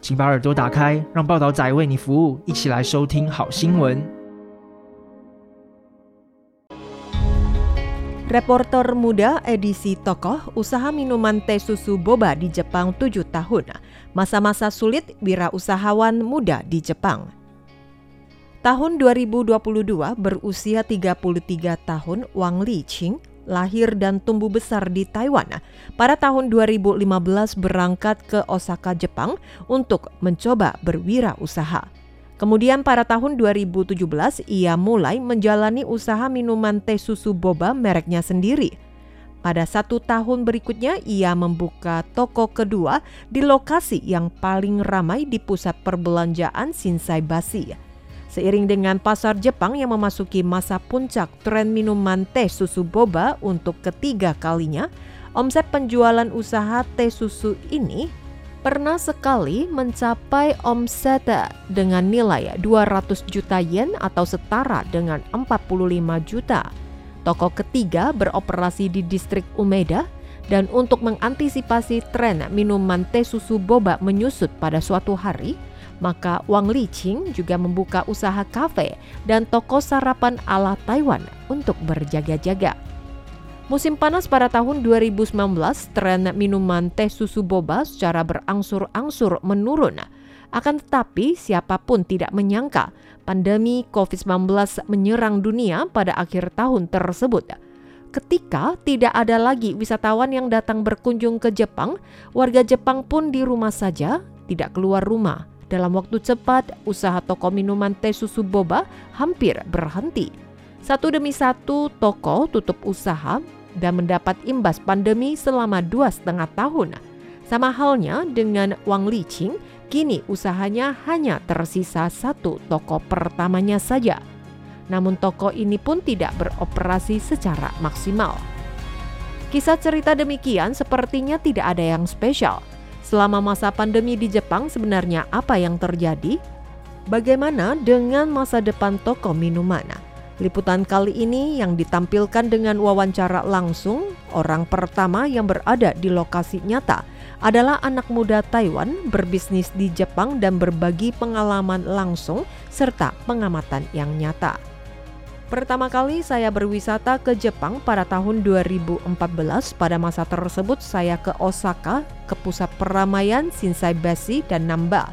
请把耳朵打开，让报道仔为你服务，一起来收听好新闻。 Reporter muda edisi tokoh usaha minuman teh susu boba di Jepang 7 tahun. Masa-masa sulit wirausahawan muda di Jepang. Tahun 2022 berusia 33 tahun Wang Liqing lahir dan tumbuh besar di Taiwan. Pada tahun 2015 berangkat ke Osaka, Jepang untuk mencoba berwirausaha. Kemudian pada tahun 2017 ia mulai menjalani usaha minuman teh susu boba mereknya sendiri. Pada satu tahun berikutnya ia membuka toko kedua di lokasi yang paling ramai di pusat perbelanjaan Shinsai Bashi. Seiring dengan pasar Jepang yang memasuki masa puncak tren minuman teh susu boba untuk ketiga kalinya, omset penjualan usaha teh susu ini pernah sekali mencapai omset dengan nilai 200 juta yen atau setara dengan 45 juta. Toko ketiga beroperasi di distrik Umeda dan untuk mengantisipasi tren minuman teh susu boba menyusut pada suatu hari, maka Wang Liqing juga membuka usaha kafe dan toko sarapan ala Taiwan untuk berjaga-jaga. Musim panas pada tahun 2019, tren minuman teh susu boba secara berangsur-angsur menurun. Akan tetapi, siapa pun tidak menyangka pandemi COVID-19 menyerang dunia pada akhir tahun tersebut. Ketika tidak ada lagi wisatawan yang datang berkunjung ke Jepang, warga Jepang pun di rumah saja, tidak keluar rumah. Dalam waktu cepat, usaha toko minuman teh susu boba hampir berhenti. Satu demi satu toko tutup usaha dan mendapat imbas pandemi selama dua setengah tahun. Sama halnya dengan Wang Liqing, kini usahanya hanya tersisa satu toko pertamanya saja. Namun toko ini pun tidak beroperasi secara maksimal. Kisah cerita demikian sepertinya tidak ada yang spesial. Selama masa pandemi di Jepang sebenarnya apa yang terjadi? Bagaimana dengan masa depan toko minuman? Liputan kali ini yang ditampilkan dengan wawancara langsung, orang pertama yang berada di lokasi nyata adalah anak muda Taiwan berbisnis di Jepang dan berbagi pengalaman langsung serta pengamatan yang nyata. Pertama kali saya berwisata ke Jepang pada tahun 2014. Pada masa tersebut saya ke Osaka, ke pusat peramaian Shinsai Bashi dan Namba.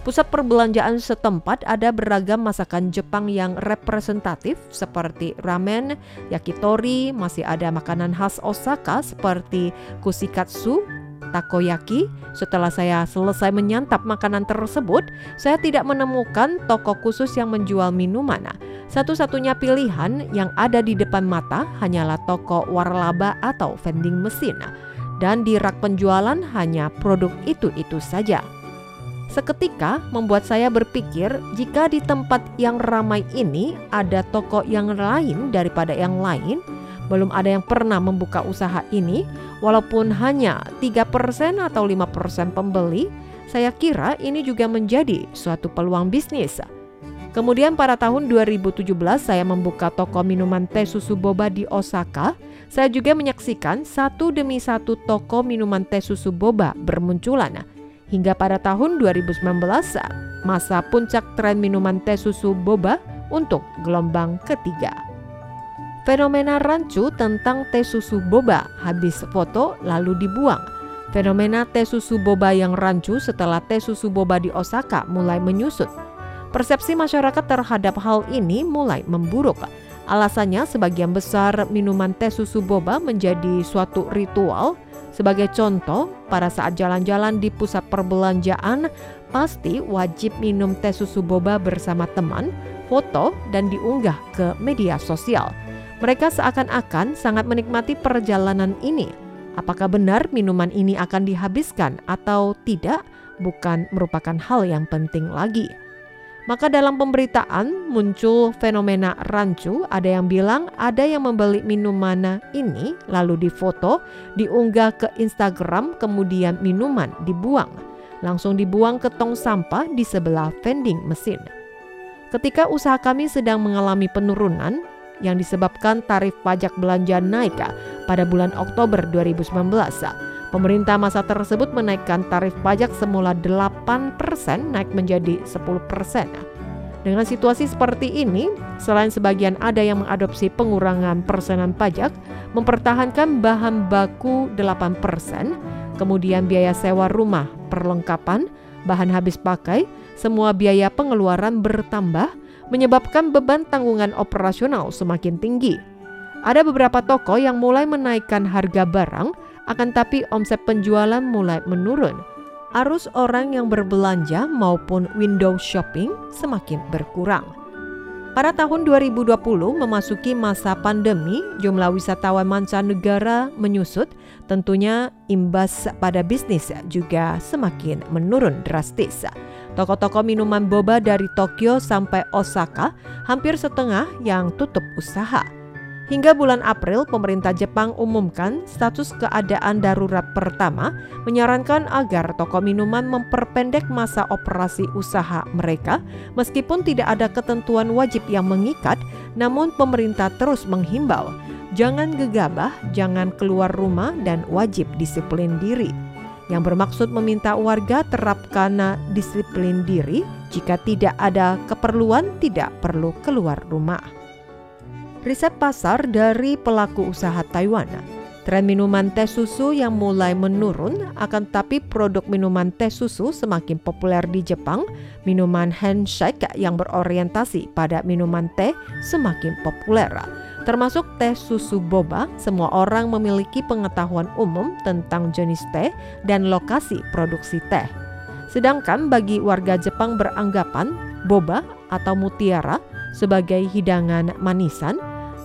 Pusat perbelanjaan setempat ada beragam masakan Jepang yang representatif seperti ramen, yakitori, masih ada makanan khas Osaka seperti kushikatsu, takoyaki. Setelah saya selesai menyantap makanan tersebut, saya tidak menemukan toko khusus yang menjual minuman. Satu-satunya pilihan yang ada di depan mata hanyalah toko waralaba atau vending mesin. Dan di rak penjualan hanya produk itu-itu saja. Seketika membuat saya berpikir jika di tempat yang ramai ini ada toko yang lain daripada yang lain, belum ada yang pernah membuka usaha ini, walaupun hanya 3% atau 5% pembeli, saya kira ini juga menjadi suatu peluang bisnis. Kemudian pada tahun 2017 saya membuka toko minuman teh susu boba di Osaka. Saya juga menyaksikan satu demi satu toko minuman teh susu boba bermunculan. Hingga pada tahun 2019, masa puncak tren minuman teh susu boba untuk gelombang ketiga. Fenomena rancu tentang teh susu boba habis foto lalu dibuang. Fenomena teh susu boba yang rancu setelah teh susu boba di Osaka mulai menyusut. Persepsi masyarakat terhadap hal ini mulai memburuk. Alasannya sebagian besar minuman teh susu boba menjadi suatu ritual. Sebagai contoh, pada saat jalan-jalan di pusat perbelanjaan, pasti wajib minum teh susu boba bersama teman, foto, dan diunggah ke media sosial. Mereka seakan-akan sangat menikmati perjalanan ini. Apakah benar minuman ini akan dihabiskan atau tidak, bukan merupakan hal yang penting lagi. Maka dalam pemberitaan muncul fenomena rancu, ada yang bilang ada yang membeli minuman ini lalu difoto, diunggah ke Instagram, kemudian minuman dibuang. Langsung dibuang ke tong sampah di sebelah vending mesin. Ketika usaha kami sedang mengalami penurunan yang disebabkan tarif pajak belanja naik pada bulan Oktober 2019, Pemerintah masa tersebut menaikkan tarif pajak semula 8% naik menjadi 10%. Dengan situasi seperti ini, selain sebagian ada yang mengadopsi pengurangan persenan pajak, mempertahankan bahan baku 8%, kemudian biaya sewa rumah, perlengkapan, bahan habis pakai, semua biaya pengeluaran bertambah, menyebabkan beban tanggungan operasional semakin tinggi. Ada beberapa toko yang mulai menaikkan harga barang akan tapi omset penjualan mulai menurun. Arus orang yang berbelanja maupun window shopping semakin berkurang. Pada tahun 2020 memasuki masa pandemi, jumlah wisatawan mancanegara menyusut, tentunya imbas pada bisnis juga semakin menurun drastis. Toko-toko minuman boba dari Tokyo sampai Osaka hampir setengah yang tutup usaha. Hingga bulan April, pemerintah Jepang umumkan status keadaan darurat pertama, menyarankan agar toko minuman memperpendek masa operasi usaha mereka, meskipun tidak ada ketentuan wajib yang mengikat, namun pemerintah terus menghimbau, jangan gegabah, jangan keluar rumah, dan wajib disiplin diri. Yang bermaksud meminta warga terapkan disiplin diri jika tidak ada keperluan tidak perlu keluar rumah riset pasar dari pelaku usaha Taiwan. Tren minuman teh susu yang mulai menurun, akan tapi produk minuman teh susu semakin populer di Jepang. Minuman handshake yang berorientasi pada minuman teh semakin populer. Termasuk teh susu boba, semua orang memiliki pengetahuan umum tentang jenis teh dan lokasi produksi teh. Sedangkan bagi warga Jepang beranggapan boba atau mutiara sebagai hidangan manisan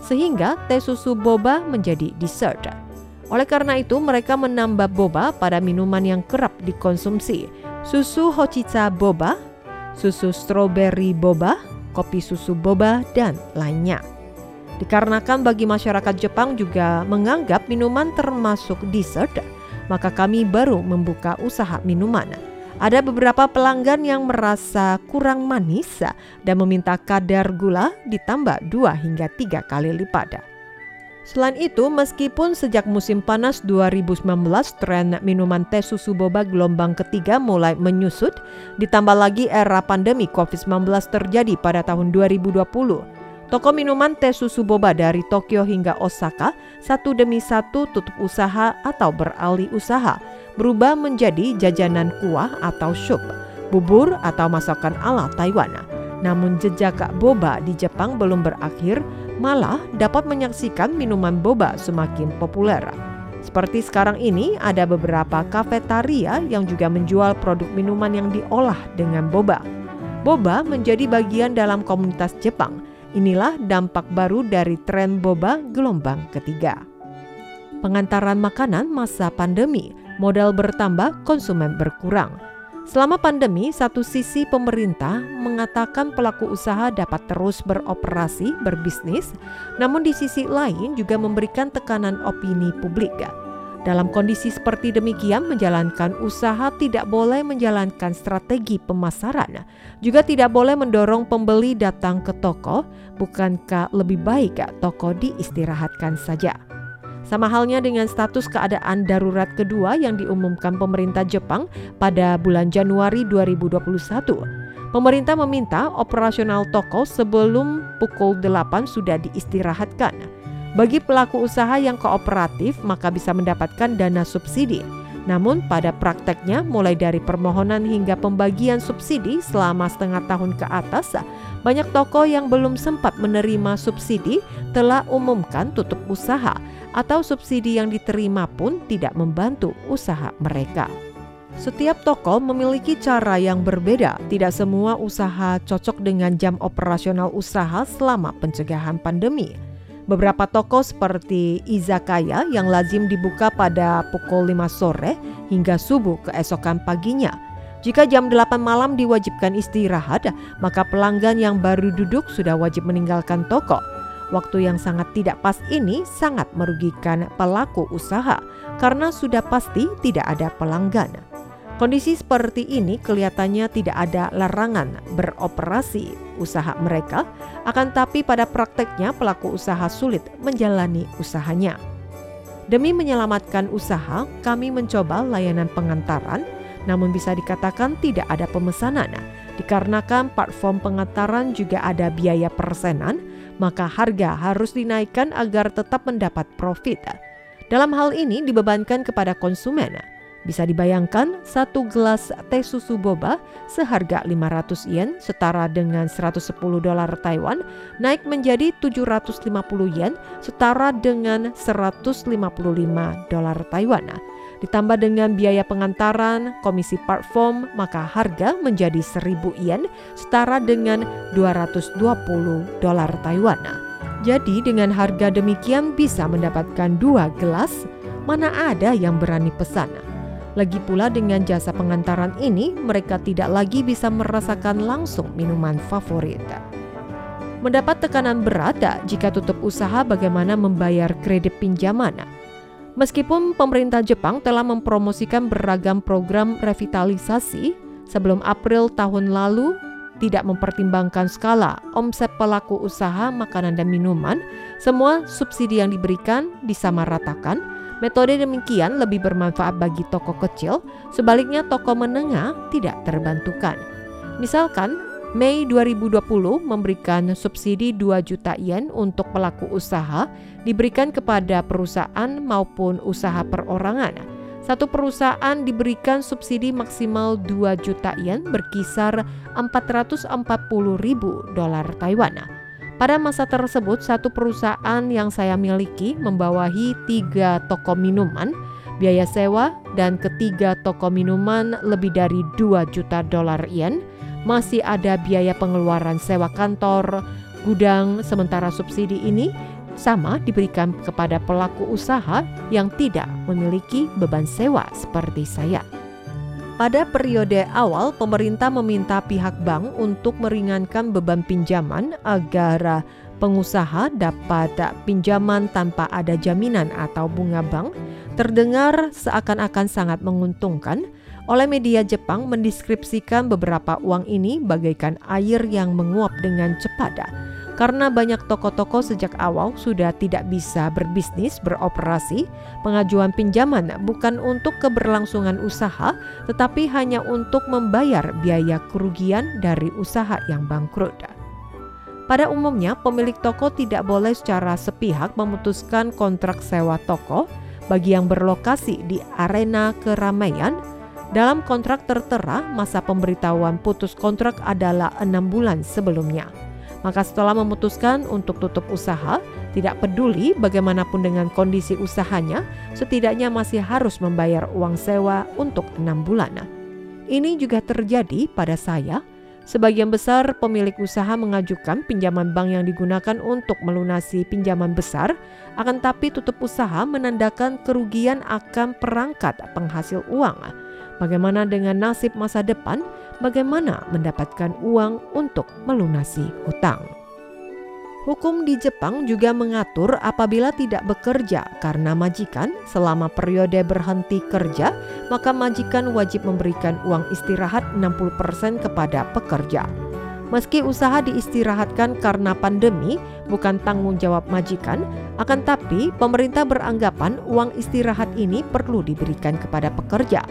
sehingga teh susu boba menjadi dessert. Oleh karena itu, mereka menambah boba pada minuman yang kerap dikonsumsi. Susu hochicha boba, susu strawberry boba, kopi susu boba, dan lainnya. Dikarenakan bagi masyarakat Jepang juga menganggap minuman termasuk dessert, maka kami baru membuka usaha minuman. Ada beberapa pelanggan yang merasa kurang manis dan meminta kadar gula ditambah dua hingga tiga kali lipat. Selain itu, meskipun sejak musim panas 2019 tren minuman teh susu boba gelombang ketiga mulai menyusut, ditambah lagi era pandemi COVID-19 terjadi pada tahun 2020. Toko minuman teh susu boba dari Tokyo hingga Osaka satu demi satu tutup usaha atau beralih usaha berubah menjadi jajanan kuah atau sup, bubur atau masakan ala Taiwan. Namun jejak boba di Jepang belum berakhir, malah dapat menyaksikan minuman boba semakin populer. Seperti sekarang ini ada beberapa kafetaria yang juga menjual produk minuman yang diolah dengan boba. Boba menjadi bagian dalam komunitas Jepang. Inilah dampak baru dari tren boba gelombang ketiga. Pengantaran makanan masa pandemi modal bertambah, konsumen berkurang. Selama pandemi, satu sisi pemerintah mengatakan pelaku usaha dapat terus beroperasi, berbisnis, namun di sisi lain juga memberikan tekanan opini publik. Dalam kondisi seperti demikian, menjalankan usaha tidak boleh menjalankan strategi pemasaran, juga tidak boleh mendorong pembeli datang ke toko. Bukankah lebih baik toko diistirahatkan saja? Sama halnya dengan status keadaan darurat kedua yang diumumkan pemerintah Jepang pada bulan Januari 2021. Pemerintah meminta operasional toko sebelum pukul 8 sudah diistirahatkan. Bagi pelaku usaha yang kooperatif maka bisa mendapatkan dana subsidi. Namun pada prakteknya mulai dari permohonan hingga pembagian subsidi selama setengah tahun ke atas, banyak toko yang belum sempat menerima subsidi telah umumkan tutup usaha atau subsidi yang diterima pun tidak membantu usaha mereka. Setiap toko memiliki cara yang berbeda. Tidak semua usaha cocok dengan jam operasional usaha selama pencegahan pandemi. Beberapa toko seperti izakaya yang lazim dibuka pada pukul 5 sore hingga subuh keesokan paginya. Jika jam 8 malam diwajibkan istirahat, maka pelanggan yang baru duduk sudah wajib meninggalkan toko. Waktu yang sangat tidak pas ini sangat merugikan pelaku usaha karena sudah pasti tidak ada pelanggan. Kondisi seperti ini kelihatannya tidak ada larangan beroperasi usaha mereka, akan tapi pada prakteknya pelaku usaha sulit menjalani usahanya. Demi menyelamatkan usaha, kami mencoba layanan pengantaran namun bisa dikatakan tidak ada pemesanan. Dikarenakan platform pengantaran juga ada biaya persenan, maka harga harus dinaikkan agar tetap mendapat profit. Dalam hal ini dibebankan kepada konsumen. Bisa dibayangkan satu gelas teh susu boba seharga 500 yen setara dengan 110 dolar Taiwan naik menjadi 750 yen setara dengan 155 dolar Taiwan. Ditambah dengan biaya pengantaran, komisi platform, maka harga menjadi 1000 yen setara dengan 220 dolar Taiwan. Jadi dengan harga demikian bisa mendapatkan dua gelas, mana ada yang berani pesan. Lagi pula dengan jasa pengantaran ini, mereka tidak lagi bisa merasakan langsung minuman favorit. Mendapat tekanan berat jika tutup usaha bagaimana membayar kredit pinjaman Meskipun pemerintah Jepang telah mempromosikan beragam program revitalisasi, sebelum April tahun lalu tidak mempertimbangkan skala omset pelaku usaha makanan dan minuman, semua subsidi yang diberikan disamaratakan. Metode demikian lebih bermanfaat bagi toko kecil, sebaliknya toko menengah tidak terbantukan. Misalkan Mei 2020 memberikan subsidi 2 juta yen untuk pelaku usaha diberikan kepada perusahaan maupun usaha perorangan. Satu perusahaan diberikan subsidi maksimal 2 juta yen berkisar 440 ribu dolar Taiwan. Pada masa tersebut, satu perusahaan yang saya miliki membawahi tiga toko minuman, biaya sewa, dan ketiga toko minuman lebih dari 2 juta dolar yen, masih ada biaya pengeluaran sewa kantor, gudang, sementara subsidi ini sama diberikan kepada pelaku usaha yang tidak memiliki beban sewa seperti saya. Pada periode awal, pemerintah meminta pihak bank untuk meringankan beban pinjaman agar pengusaha dapat pinjaman tanpa ada jaminan atau bunga bank. Terdengar seakan-akan sangat menguntungkan, oleh media Jepang mendeskripsikan beberapa uang ini bagaikan air yang menguap dengan cepat. Karena banyak toko-toko sejak awal sudah tidak bisa berbisnis beroperasi, pengajuan pinjaman bukan untuk keberlangsungan usaha, tetapi hanya untuk membayar biaya kerugian dari usaha yang bangkrut. Pada umumnya, pemilik toko tidak boleh secara sepihak memutuskan kontrak sewa toko bagi yang berlokasi di arena keramaian dalam kontrak tertera, masa pemberitahuan putus kontrak adalah enam bulan sebelumnya. Maka setelah memutuskan untuk tutup usaha, tidak peduli bagaimanapun dengan kondisi usahanya, setidaknya masih harus membayar uang sewa untuk enam bulan. Ini juga terjadi pada saya. Sebagian besar pemilik usaha mengajukan pinjaman bank yang digunakan untuk melunasi pinjaman besar, akan tapi tutup usaha menandakan kerugian akan perangkat penghasil uang Bagaimana dengan nasib masa depan? Bagaimana mendapatkan uang untuk melunasi hutang? Hukum di Jepang juga mengatur apabila tidak bekerja karena majikan selama periode berhenti kerja, maka majikan wajib memberikan uang istirahat 60% kepada pekerja. Meski usaha diistirahatkan karena pandemi, bukan tanggung jawab majikan, akan tapi pemerintah beranggapan uang istirahat ini perlu diberikan kepada pekerja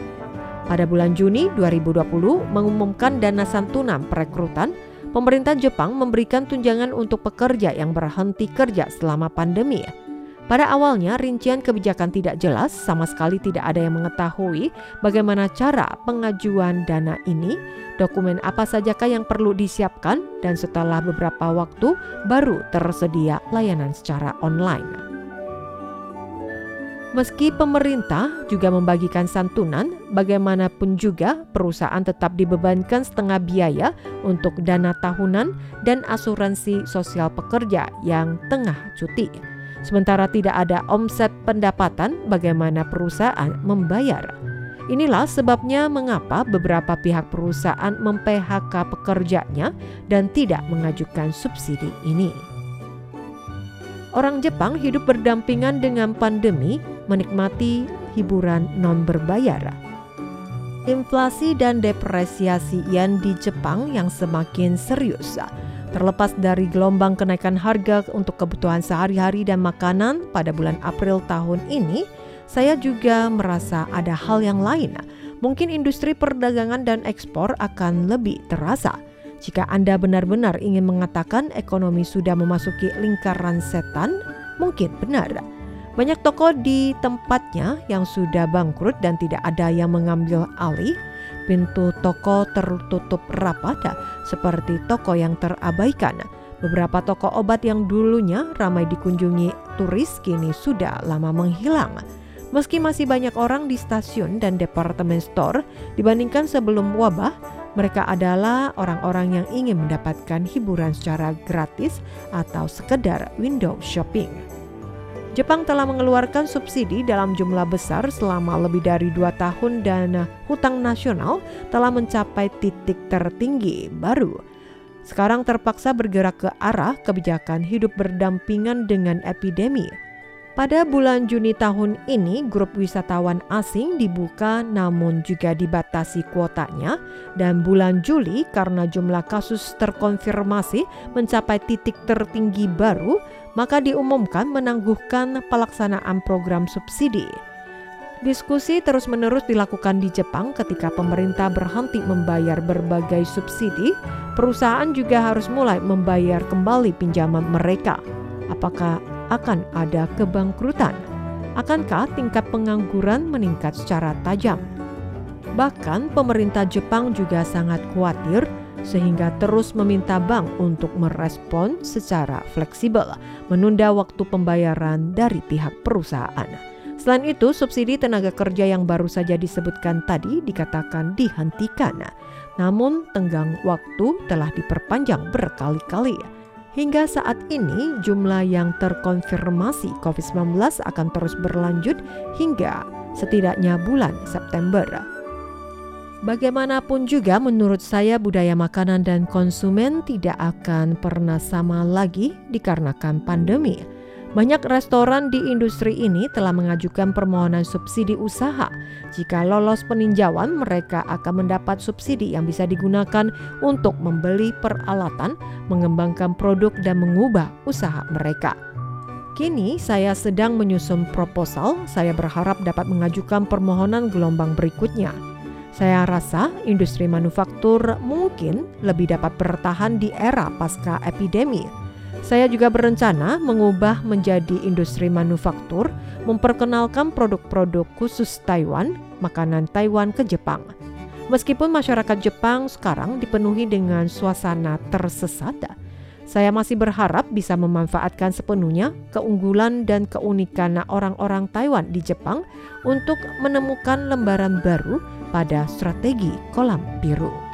pada bulan Juni 2020 mengumumkan dana santunan perekrutan, pemerintah Jepang memberikan tunjangan untuk pekerja yang berhenti kerja selama pandemi. Pada awalnya rincian kebijakan tidak jelas, sama sekali tidak ada yang mengetahui bagaimana cara pengajuan dana ini, dokumen apa sajakah yang perlu disiapkan, dan setelah beberapa waktu baru tersedia layanan secara online. Meski pemerintah juga membagikan santunan, bagaimanapun juga perusahaan tetap dibebankan setengah biaya untuk dana tahunan dan asuransi sosial pekerja yang tengah cuti. Sementara tidak ada omset pendapatan, bagaimana perusahaan membayar? Inilah sebabnya mengapa beberapa pihak perusahaan mem-PHK pekerjanya dan tidak mengajukan subsidi ini. Orang Jepang hidup berdampingan dengan pandemi, menikmati hiburan non berbayar. Inflasi dan depresiasi yen di Jepang yang semakin serius. Terlepas dari gelombang kenaikan harga untuk kebutuhan sehari-hari dan makanan pada bulan April tahun ini, saya juga merasa ada hal yang lain. Mungkin industri perdagangan dan ekspor akan lebih terasa. Jika Anda benar-benar ingin mengatakan ekonomi sudah memasuki lingkaran setan, mungkin benar. Banyak toko di tempatnya yang sudah bangkrut dan tidak ada yang mengambil alih. Pintu toko tertutup rapat seperti toko yang terabaikan. Beberapa toko obat yang dulunya ramai dikunjungi turis kini sudah lama menghilang. Meski masih banyak orang di stasiun dan departemen store dibandingkan sebelum wabah, mereka adalah orang-orang yang ingin mendapatkan hiburan secara gratis atau sekedar window shopping. Jepang telah mengeluarkan subsidi dalam jumlah besar selama lebih dari dua tahun dan hutang nasional telah mencapai titik tertinggi baru. Sekarang terpaksa bergerak ke arah kebijakan hidup berdampingan dengan epidemi. Pada bulan Juni tahun ini, grup wisatawan asing dibuka namun juga dibatasi kuotanya dan bulan Juli karena jumlah kasus terkonfirmasi mencapai titik tertinggi baru, maka diumumkan menangguhkan pelaksanaan program subsidi. Diskusi terus-menerus dilakukan di Jepang ketika pemerintah berhenti membayar berbagai subsidi, perusahaan juga harus mulai membayar kembali pinjaman mereka. Apakah akan ada kebangkrutan? Akankah tingkat pengangguran meningkat secara tajam? Bahkan pemerintah Jepang juga sangat khawatir sehingga terus meminta bank untuk merespon secara fleksibel, menunda waktu pembayaran dari pihak perusahaan. Selain itu, subsidi tenaga kerja yang baru saja disebutkan tadi dikatakan dihentikan. Namun, tenggang waktu telah diperpanjang berkali-kali. Hingga saat ini, jumlah yang terkonfirmasi COVID-19 akan terus berlanjut hingga setidaknya bulan September. Bagaimanapun juga, menurut saya, budaya makanan dan konsumen tidak akan pernah sama lagi dikarenakan pandemi. Banyak restoran di industri ini telah mengajukan permohonan subsidi usaha. Jika lolos peninjauan, mereka akan mendapat subsidi yang bisa digunakan untuk membeli peralatan, mengembangkan produk, dan mengubah usaha mereka. Kini saya sedang menyusun proposal. Saya berharap dapat mengajukan permohonan gelombang berikutnya. Saya rasa industri manufaktur mungkin lebih dapat bertahan di era pasca epidemi saya juga berencana mengubah menjadi industri manufaktur, memperkenalkan produk-produk khusus Taiwan, makanan Taiwan ke Jepang. Meskipun masyarakat Jepang sekarang dipenuhi dengan suasana tersesat, saya masih berharap bisa memanfaatkan sepenuhnya keunggulan dan keunikan orang-orang Taiwan di Jepang untuk menemukan lembaran baru pada strategi kolam biru.